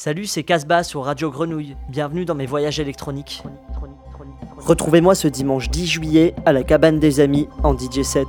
Salut, c'est Casbah sur Radio Grenouille. Bienvenue dans mes voyages électroniques. Retrouvez-moi ce dimanche 10 juillet à la cabane des amis en DJ 7.